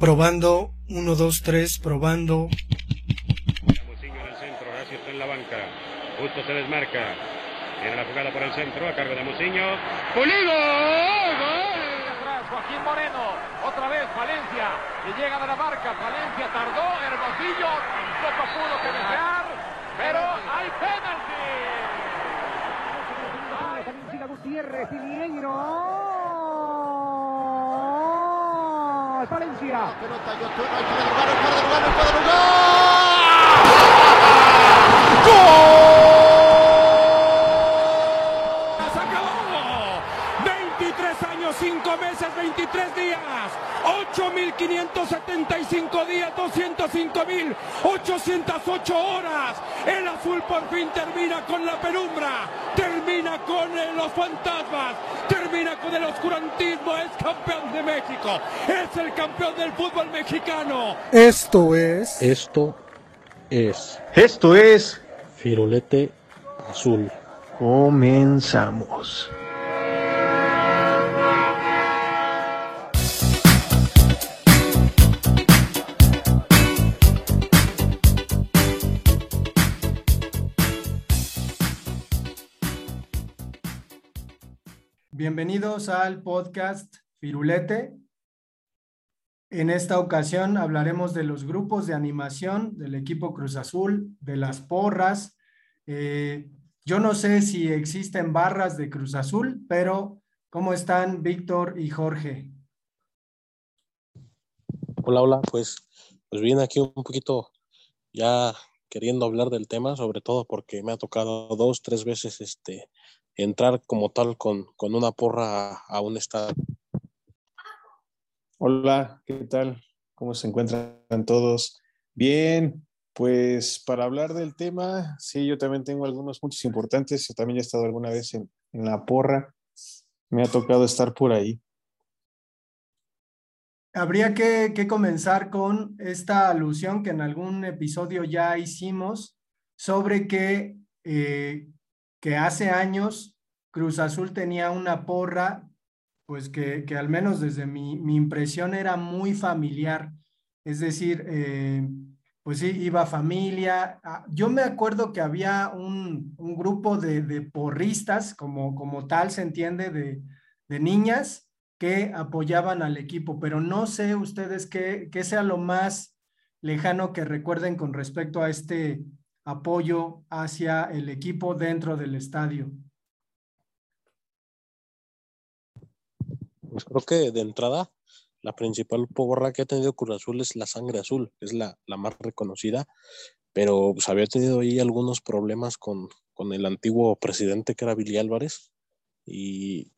Probando, 1, 2, 3, probando. Muciño en el centro, Horacio está en la banca. Justo se desmarca. Viene la jugada por el centro, a cargo de Muciño. ¡Pulido! ¡Gol! atrás Joaquín Moreno, otra vez Valencia, que llega de la marca, Valencia tardó, Hermosillo tampoco pudo cabecear, pero hay penalti. Gutiérrez y Valencia. Hay que derrubar, hay que derrubar. ¡Se acabó! 23 años, 5 meses, 23 días. 8.575 días, 205.808 horas. El azul por fin termina con la penumbra. Termina con eh, los fantasmas. Termina con el oscurantismo. Es campeón de México. Es el campeón del fútbol mexicano. Esto es Esto es Esto es Firulete Azul. Comenzamos. Bienvenidos al podcast Firulete. En esta ocasión hablaremos de los grupos de animación del equipo Cruz Azul, de las porras. Eh, yo no sé si existen barras de Cruz Azul, pero ¿cómo están Víctor y Jorge? Hola, hola, pues, pues bien aquí un poquito ya queriendo hablar del tema, sobre todo porque me ha tocado dos, tres veces este entrar como tal con, con una porra a, a un estadio. Hola, ¿qué tal? ¿Cómo se encuentran todos? Bien, pues para hablar del tema, sí, yo también tengo algunos puntos importantes. Yo también he estado alguna vez en, en la porra. Me ha tocado estar por ahí. Habría que, que comenzar con esta alusión que en algún episodio ya hicimos sobre que, eh, que hace años Cruz Azul tenía una porra, pues que, que al menos desde mi, mi, impresión era muy familiar. Es decir, eh, pues sí, iba familia. Ah, Yo me acuerdo que había un, un grupo de, de, porristas, como, como tal se entiende, de, de niñas que apoyaban al equipo, pero no sé ustedes qué, qué sea lo más lejano que recuerden con respecto a este apoyo hacia el equipo dentro del estadio. Pues creo que de entrada la principal porra que ha tenido Cruz Azul es la sangre azul, es la, la más reconocida, pero pues, había tenido ahí algunos problemas con, con el antiguo presidente que era Billy Álvarez y,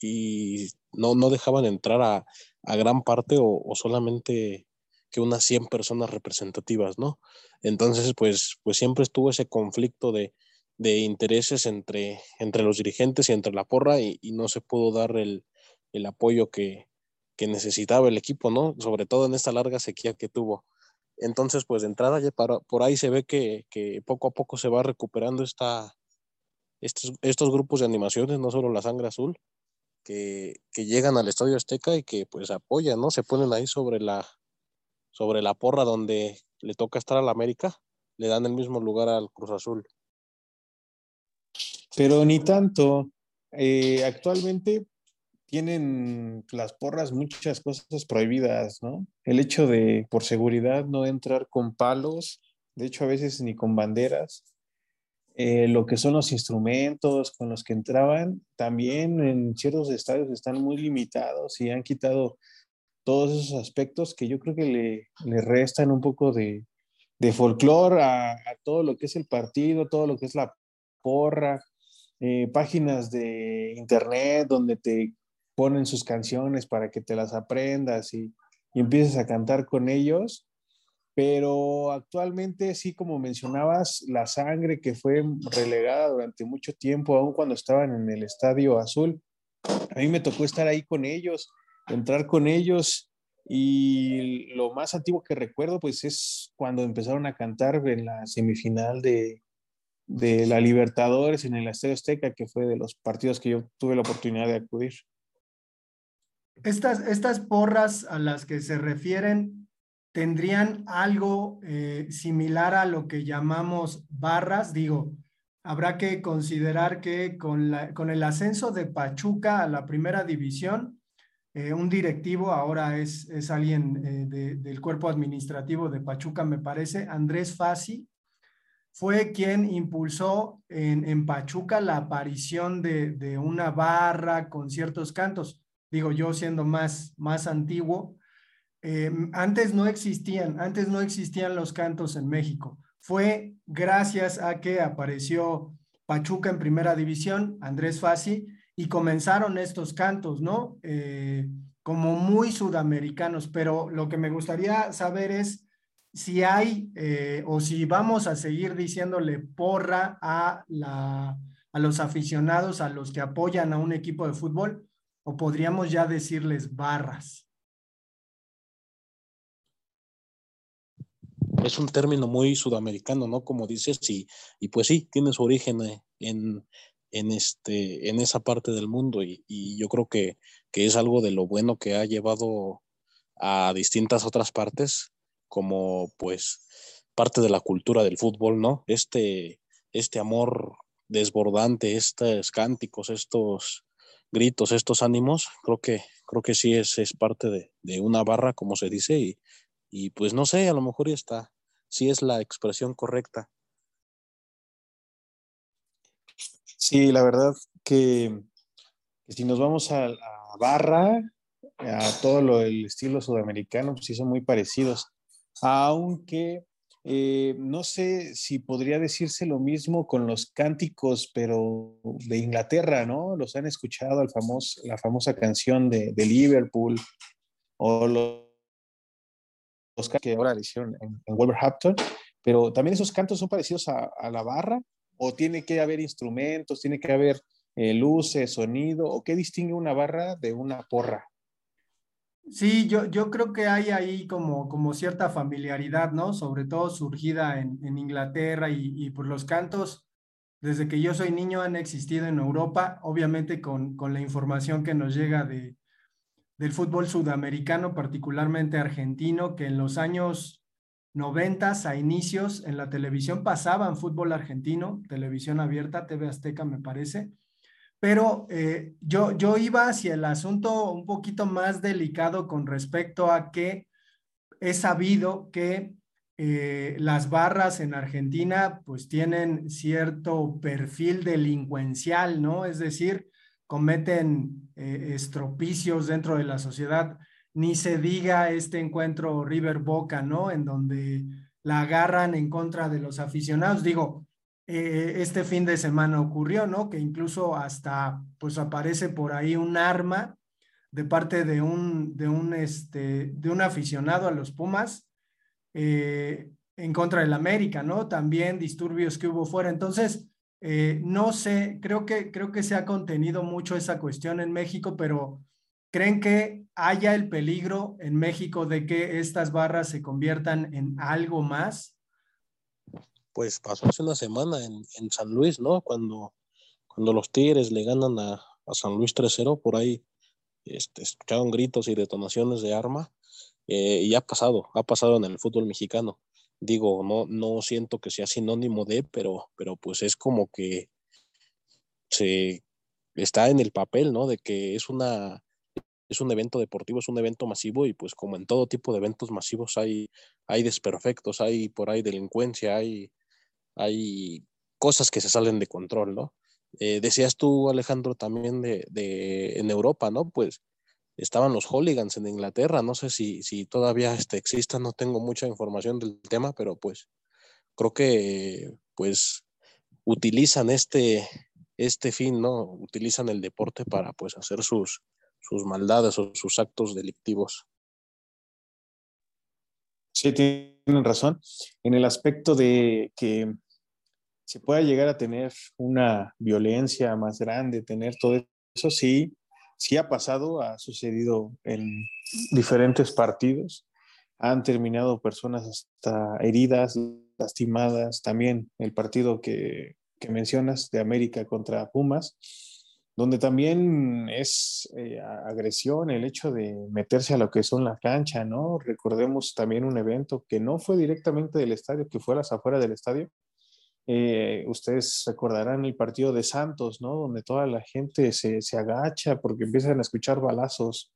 y no, no dejaban entrar a, a gran parte o, o, solamente que unas 100 personas representativas, ¿no? Entonces, pues, pues siempre estuvo ese conflicto de, de intereses entre, entre los dirigentes y entre la porra y, y no se pudo dar el, el apoyo que, que, necesitaba el equipo, ¿no? Sobre todo en esta larga sequía que tuvo. Entonces, pues de entrada ya para, por ahí se ve que, que, poco a poco se va recuperando esta, estos, estos grupos de animaciones, no solo la sangre azul, que, que, llegan al Estadio Azteca y que pues apoyan, ¿no? Se ponen ahí sobre la, sobre la porra donde le toca estar a la América, le dan el mismo lugar al Cruz Azul. Pero ni tanto. Eh, actualmente tienen las porras muchas cosas prohibidas, ¿no? El hecho de, por seguridad, no entrar con palos, de hecho a veces ni con banderas. Eh, lo que son los instrumentos con los que entraban, también en ciertos estadios están muy limitados y han quitado todos esos aspectos que yo creo que le, le restan un poco de, de folclore a, a, todo lo que es el partido, todo lo que es la porra, eh, páginas de internet donde te ponen sus canciones para que te las aprendas y, y empieces a cantar con ellos. Pero actualmente, sí, como mencionabas, la sangre que fue relegada durante mucho tiempo, aun cuando estaban en el Estadio Azul, a mí me tocó estar ahí con ellos, entrar con ellos y lo más antiguo que recuerdo pues es cuando empezaron a cantar en la semifinal de, de la Libertadores en el Estadio Azteca, que fue de los partidos que yo tuve la oportunidad de acudir. Estas, estas porras a las que se refieren tendrían algo eh, similar a lo que llamamos barras. Digo, habrá que considerar que con, con el ascenso de Pachuca a la primera división, eh, un directivo, ahora es, es alguien eh, de, del cuerpo administrativo de Pachuca, me parece, Andrés Fassi, fue quien impulsó en, en Pachuca la aparición de, de, una barra con ciertos cantos. Digo, yo siendo más, más antiguo, eh, antes no existían, antes no existían los cantos en México. Fue gracias a que apareció Pachuca en primera división, Andrés Fassi, y comenzaron estos cantos, ¿no? Eh, como muy sudamericanos, pero lo que me gustaría saber es si hay eh, o si vamos a seguir diciéndole porra a, la, a los aficionados, a los que apoyan a un equipo de fútbol, o podríamos ya decirles barras. Es un término muy sudamericano, ¿no? Como dices, y, y pues sí, tiene su origen eh, en, en, este, en esa parte del mundo y, yo creo que, que, es algo de lo bueno que ha llevado a distintas otras partes como pues parte de la cultura del fútbol, ¿no? Este, este amor desbordante, estos cánticos, estos gritos, estos ánimos, creo que, creo que sí es, es parte de, de una barra, como se dice, y, y pues no sé, a lo mejor ya está, sí es la expresión correcta. Sí, la verdad que, si nos vamos a, a, barra, a todo lo del estilo sudamericano, pues sí son muy parecidos. Aunque eh, no sé si podría decirse lo mismo con los cánticos, pero de Inglaterra, ¿no? Los han escuchado, la famosa canción de, Liverpool o los, que ahora le hicieron en, Wolverhampton, pero también esos cantos son parecidos a, a la barra o tiene que haber instrumentos, tiene que haber eh, luces, sonido, o qué distingue una barra de una porra. Sí, yo, yo creo que hay ahí como, como cierta familiaridad, ¿no? Sobre todo surgida en, en Inglaterra y, y, por los cantos, desde que yo soy niño han existido en Europa, obviamente con, con la información que nos llega de, del fútbol sudamericano, particularmente argentino, que en los años noventas a inicios en la televisión pasaban fútbol argentino, televisión abierta, TV Azteca me parece, pero eh, yo, yo iba hacia el asunto un poquito más delicado con respecto a que he sabido que eh, las barras en Argentina pues tienen cierto perfil delincuencial, ¿no? Es decir, cometen eh, estropicios dentro de la sociedad ni se diga este encuentro River Boca, ¿no? En donde la agarran en contra de los aficionados. Digo, eh, este fin de semana ocurrió, ¿no? Que incluso hasta, pues aparece por ahí un arma de parte de un, de un, este, de un aficionado a los Pumas eh, en contra del América, ¿no? También disturbios que hubo fuera. Entonces, eh, no sé, creo que, creo que se ha contenido mucho esa cuestión en México, pero ¿Creen que haya el peligro en México de que estas barras se conviertan en algo más? Pues pasó hace una semana en, en San Luis, ¿no? Cuando, cuando los Tigres le ganan a, a San Luis 3-0, por ahí este, escucharon gritos y detonaciones de arma. Eh, y ha pasado, ha pasado en el fútbol mexicano. Digo, no, no siento que sea sinónimo de, pero, pero pues es como que se está en el papel, ¿no? De que es una es un evento deportivo, es un evento masivo y pues como en todo tipo de eventos masivos hay, hay desperfectos, hay por ahí delincuencia, hay, hay cosas que se salen de control, ¿no? Eh, decías tú, Alejandro, también de, de, en Europa, ¿no? Pues estaban los hooligans en Inglaterra, no sé si, si todavía este, existan, no tengo mucha información del tema, pero pues creo que pues utilizan este, este fin, ¿no? Utilizan el deporte para pues hacer sus, sus maldades o sus actos delictivos. Sí, tienen razón. En el aspecto de que se pueda llegar a tener una violencia más grande, tener todo eso, sí, sí ha pasado, ha sucedido en diferentes partidos. Han terminado personas hasta heridas, lastimadas. También el partido que, que mencionas de América contra Pumas donde también es eh, agresión el hecho de meterse a lo que son la cancha, ¿no? Recordemos también un evento que no fue directamente del estadio, que fue a las afueras del estadio. Eh, ustedes recordarán el partido de Santos, ¿no? Donde toda la gente se, se agacha porque empiezan a escuchar balazos.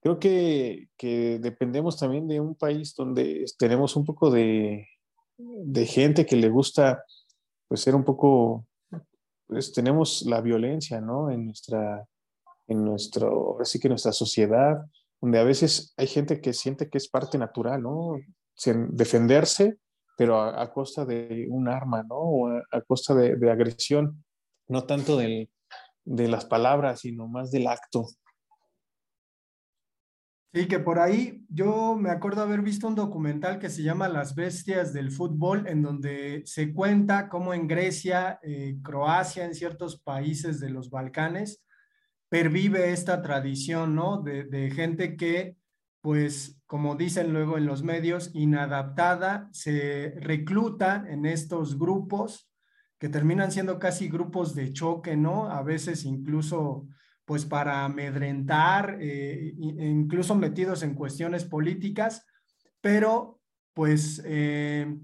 Creo que, que, dependemos también de un país donde tenemos un poco de, de gente que le gusta pues ser un poco pues tenemos la violencia, ¿no? En nuestra, en nuestro, así que nuestra sociedad, donde a veces hay gente que siente que es parte natural, ¿no? defenderse, pero a, costa de un arma, ¿no? O a, costa de, agresión, no tanto del, de las palabras, sino más del acto. Sí, que por ahí yo me acuerdo haber visto un documental que se llama Las Bestias del Fútbol, en donde se cuenta cómo en Grecia, eh, Croacia, en ciertos países de los Balcanes, pervive esta tradición, ¿no? De, gente que, pues, como dicen luego en los medios, inadaptada, se recluta en estos grupos que terminan siendo casi grupos de choque, ¿no? A veces incluso pues para amedrentar, eh, incluso metidos en cuestiones políticas, pero pues eh,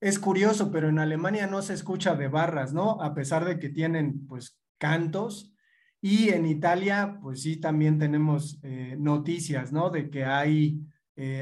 es curioso, pero en Alemania no se escucha de barras, ¿no? A pesar de que tienen pues cantos. Y en Italia, pues sí, también tenemos eh, noticias, ¿no? De que hay,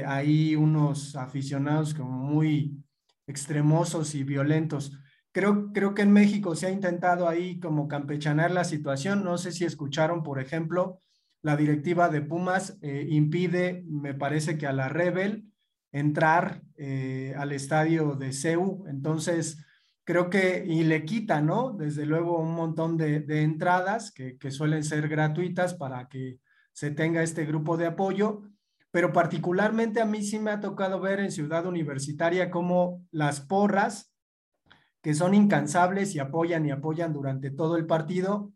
hay unos aficionados como muy extremosos y violentos. Creo, creo que en México se ha intentado ahí como campechanar la situación. No sé si escucharon, por ejemplo, la directiva de Pumas eh, impide, me parece que a la Rebel entrar eh, al estadio de CEU. Entonces, creo que, y le quita, ¿no? Desde luego un montón de, entradas que, suelen ser gratuitas para que se tenga este grupo de apoyo, pero particularmente a mí sí me ha tocado ver en Ciudad Universitaria cómo las porras que son incansables y apoyan y apoyan durante todo el partido.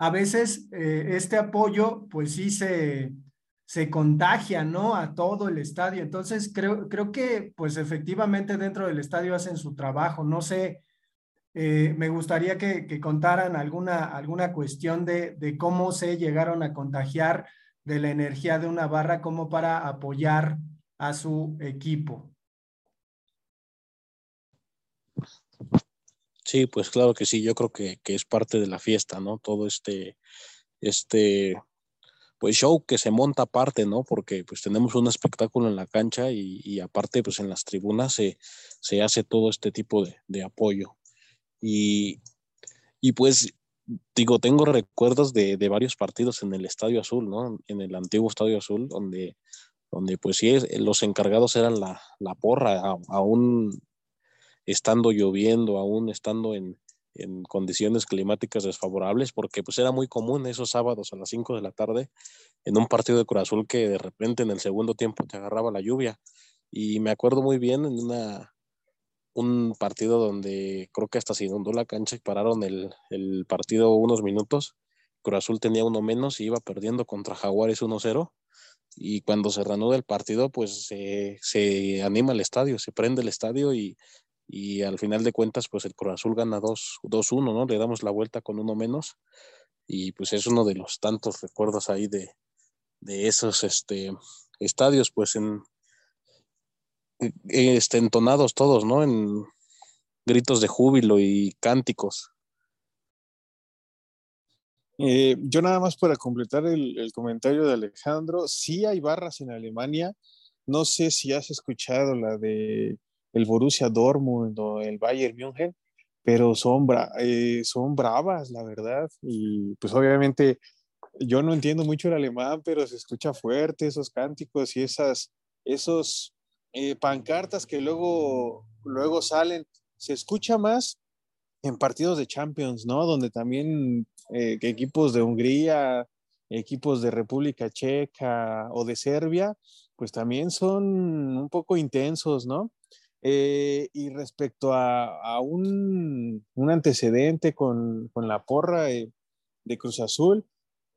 A veces eh, este apoyo, pues sí se, se contagia, ¿no? A todo el estadio. Entonces, creo, creo que, pues efectivamente dentro del estadio hacen su trabajo. No sé, eh, me gustaría que, que, contaran alguna, alguna cuestión de, de cómo se llegaron a contagiar de la energía de una barra como para apoyar a su equipo. Sí, pues claro que sí, yo creo que, que, es parte de la fiesta, ¿no? Todo este, este, pues show que se monta aparte, ¿no? Porque pues tenemos un espectáculo en la cancha y, aparte pues en las tribunas se, se hace todo este tipo de, de apoyo. Y, y, pues digo, tengo recuerdos de, de, varios partidos en el Estadio Azul, ¿no? En el antiguo Estadio Azul, donde, donde pues sí, los encargados eran la, la porra, aún estando lloviendo, aún estando en, en condiciones climáticas desfavorables, porque pues era muy común esos sábados a las 5 de la tarde en un partido de Cruz Azul que de repente en el segundo tiempo te agarraba la lluvia. Y me acuerdo muy bien en una, un partido donde creo que hasta se inundó la cancha y pararon el, el partido unos minutos. Cruz Azul tenía uno menos y iba perdiendo contra Jaguares 1-0. Y cuando se reanuda el partido, pues se, se anima el estadio, se prende el estadio y y al final de cuentas, pues el Cruz Azul gana 2-1, ¿no? Le damos la vuelta con uno menos y pues es uno de los tantos recuerdos ahí de, de esos este, estadios, pues en, este, entonados todos, ¿no? En gritos de júbilo y cánticos. Eh, yo nada más para completar el, comentario de Alejandro, sí hay barras en Alemania, no sé si has escuchado la de el Borussia Dortmund o el Bayern München, pero son, bra eh, son bravas, la verdad. Y pues obviamente yo no entiendo mucho el alemán, pero se escucha fuerte esos cánticos y esas, esos eh, pancartas que luego, luego salen. Se escucha más en partidos de Champions, ¿no? Donde también eh, equipos de Hungría, equipos de República Checa o de Serbia, pues también son un poco intensos, ¿no? Eh, y respecto a, un, un, antecedente con, con la porra de, Cruz Azul,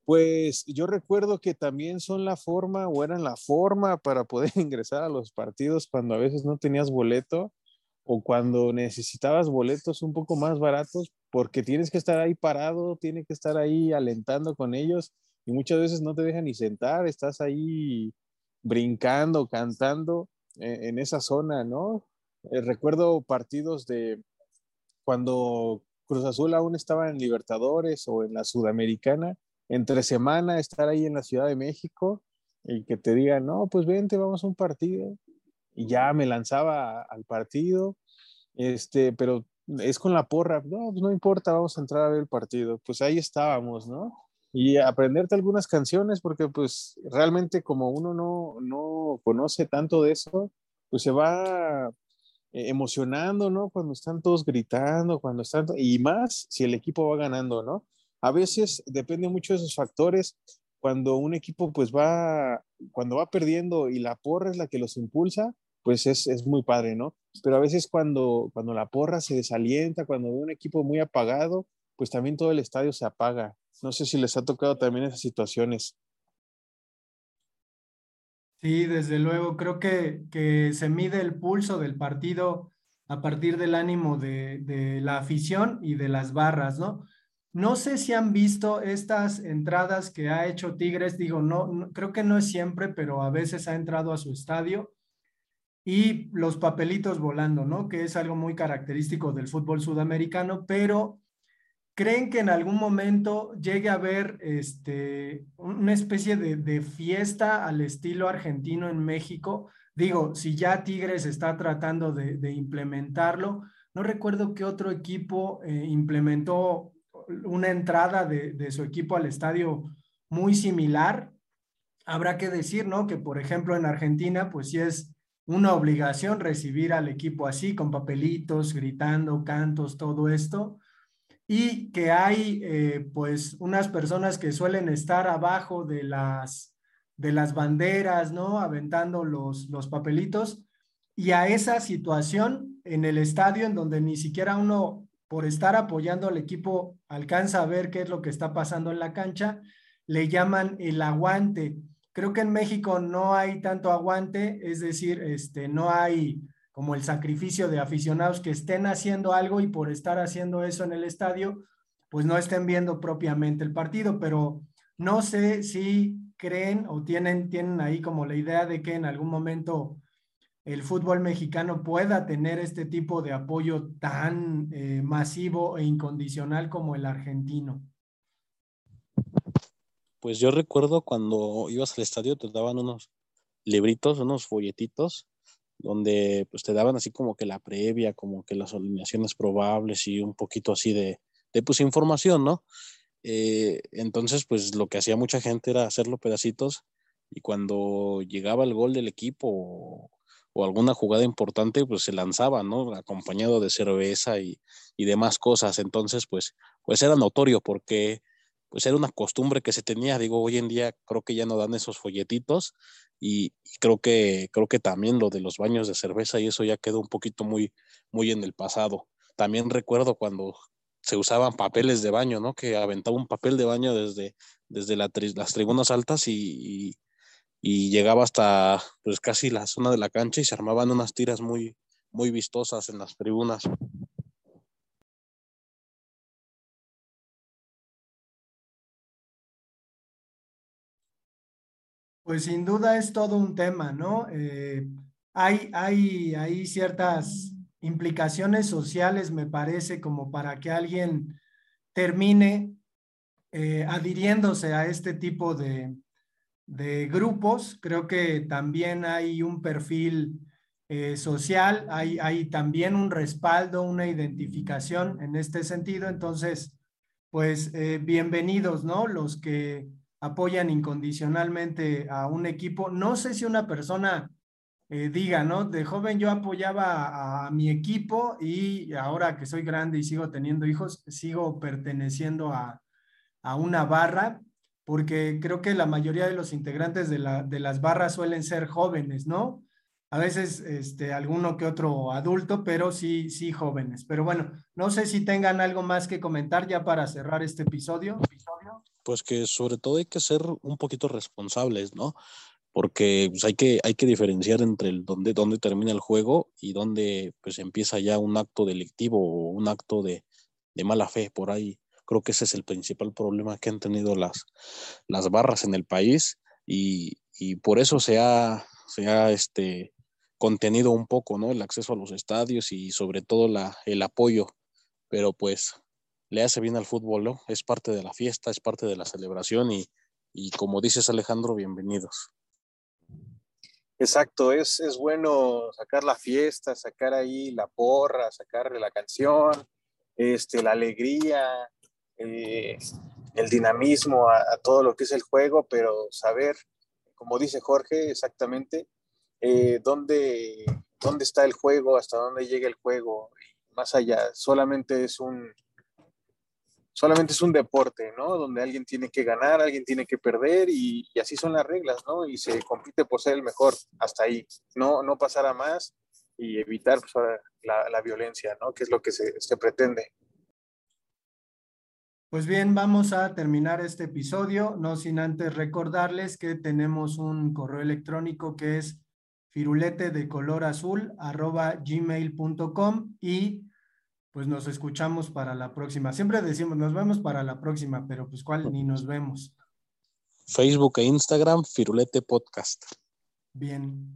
pues yo recuerdo que también son la forma o eran la forma para poder ingresar a los partidos cuando a veces no tenías boleto o cuando necesitabas boletos un poco más baratos, porque tienes que estar ahí parado, tienes que estar ahí alentando con ellos y muchas veces no te dejan ni sentar, estás ahí brincando, cantando en, en esa zona, ¿no? Eh, recuerdo partidos de cuando Cruz Azul aún estaba en Libertadores o en la Sudamericana, entre semana estar ahí en la Ciudad de México y que te digan, no, pues vente, vamos a un partido. Y ya me lanzaba al partido, este, pero es con la porra, no, pues no importa, vamos a entrar a ver el partido. Pues ahí estábamos, ¿no? Y aprenderte algunas canciones, porque pues realmente como uno no, no conoce tanto de eso, pues se va emocionando, ¿no? Cuando están todos gritando, cuando están, y más si el equipo va ganando, ¿no? A veces depende mucho de esos factores. Cuando un equipo pues va, cuando va perdiendo y la porra es la que los impulsa, pues es, es muy padre, ¿no? Pero a veces cuando, cuando la porra se desalienta, cuando ve un equipo muy apagado, pues también todo el estadio se apaga. No sé si les ha tocado también esas situaciones. Sí, desde luego, creo que, que se mide el pulso del partido a partir del ánimo de, de, la afición y de las barras, ¿no? No sé si han visto estas entradas que ha hecho Tigres, digo, no, no, creo que no es siempre, pero a veces ha entrado a su estadio y los papelitos volando, ¿no? Que es algo muy característico del fútbol sudamericano, pero ¿Creen que en algún momento llegue a haber este, una especie de, de, fiesta al estilo argentino en México? Digo, si ya Tigres está tratando de, de implementarlo, no recuerdo qué otro equipo eh, implementó una entrada de, su equipo al estadio muy similar. Habrá que decir, ¿no? Que por ejemplo en Argentina, pues sí es una obligación recibir al equipo así, con papelitos, gritando, cantos, todo esto y que hay eh, pues unas personas que suelen estar abajo de las, de las banderas, ¿no? Aventando los, los papelitos y a esa situación en el estadio en donde ni siquiera uno por estar apoyando al equipo alcanza a ver qué es lo que está pasando en la cancha, le llaman el aguante. Creo que en México no hay tanto aguante, es decir, este, no hay como el sacrificio de aficionados que estén haciendo algo y por estar haciendo eso en el estadio, pues no estén viendo propiamente el partido, pero no sé si creen o tienen, tienen ahí como la idea de que en algún momento el fútbol mexicano pueda tener este tipo de apoyo tan eh, masivo e incondicional como el argentino. Pues yo recuerdo cuando ibas al estadio te daban unos libritos, unos folletitos donde pues te daban así como que la previa, como que las alineaciones probables y un poquito así de, de pues información, ¿no? Eh, entonces pues lo que hacía mucha gente era hacerlo pedacitos y cuando llegaba el gol del equipo o, alguna jugada importante pues se lanzaba, ¿no? Acompañado de cerveza y, y demás cosas, entonces pues, pues era notorio porque pues era una costumbre que se tenía, digo, hoy en día creo que ya no dan esos folletitos, y, creo que creo que también lo de los baños de cerveza y eso ya quedó un poquito muy muy en el pasado. También recuerdo cuando se usaban papeles de baño, ¿no? Que aventaba un papel de baño desde, desde la tri las tribunas altas y, y, y, llegaba hasta pues casi la zona de la cancha y se armaban unas tiras muy, muy vistosas en las tribunas. Pues sin duda es todo un tema, ¿no? Eh, hay, hay, hay ciertas implicaciones sociales, me parece, como para que alguien termine eh, adhiriéndose a este tipo de, de, grupos. Creo que también hay un perfil eh, social, hay, hay también un respaldo, una identificación en este sentido. Entonces, pues eh, bienvenidos, ¿no? Los que apoyan incondicionalmente a un equipo. No sé si una persona eh, diga, ¿no? De joven yo apoyaba a, a, mi equipo y ahora que soy grande y sigo teniendo hijos, sigo perteneciendo a, a una barra, porque creo que la mayoría de los integrantes de, la, de las barras suelen ser jóvenes, ¿no? A veces este, alguno que otro adulto, pero sí, sí jóvenes. Pero bueno, no sé si tengan algo más que comentar ya para cerrar este episodio. pues que sobre todo hay que ser un poquito responsables, ¿no? Porque pues, hay, que, hay que diferenciar entre el dónde, dónde termina el juego y dónde pues empieza ya un acto delictivo o un acto de, de mala fe por ahí. Creo que ese es el principal problema que han tenido las, las barras en el país y, y por eso se ha, se ha este, contenido un poco, ¿no? El acceso a los estadios y sobre todo la, el apoyo, pero pues le hace bien al fútbol, ¿no? Es parte de la fiesta, es parte de la celebración y, y como dices Alejandro, bienvenidos. Exacto, es, es bueno sacar la fiesta, sacar ahí la porra, sacarle la canción, este, la alegría, eh, el dinamismo a, todo lo que es el juego, pero saber, como dice Jorge, exactamente eh, dónde, dónde está el juego, hasta dónde llega el juego, más allá, solamente es un, solamente es un deporte, ¿no? Donde alguien tiene que ganar, alguien tiene que perder y, y, así son las reglas, ¿no? Y se compite por ser el mejor hasta ahí, no, no pasar a más y evitar pues, la, la, violencia, ¿no? Que es lo que se, se pretende. Pues bien, vamos a terminar este episodio, no sin antes recordarles que tenemos un correo electrónico que es firulete de color azul arroba gmail.com y pues nos escuchamos para la próxima. Siempre decimos, nos vemos para la próxima, pero pues cuál ni nos vemos. Facebook e Instagram, Firulete Podcast. Bien.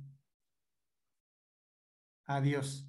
Adiós.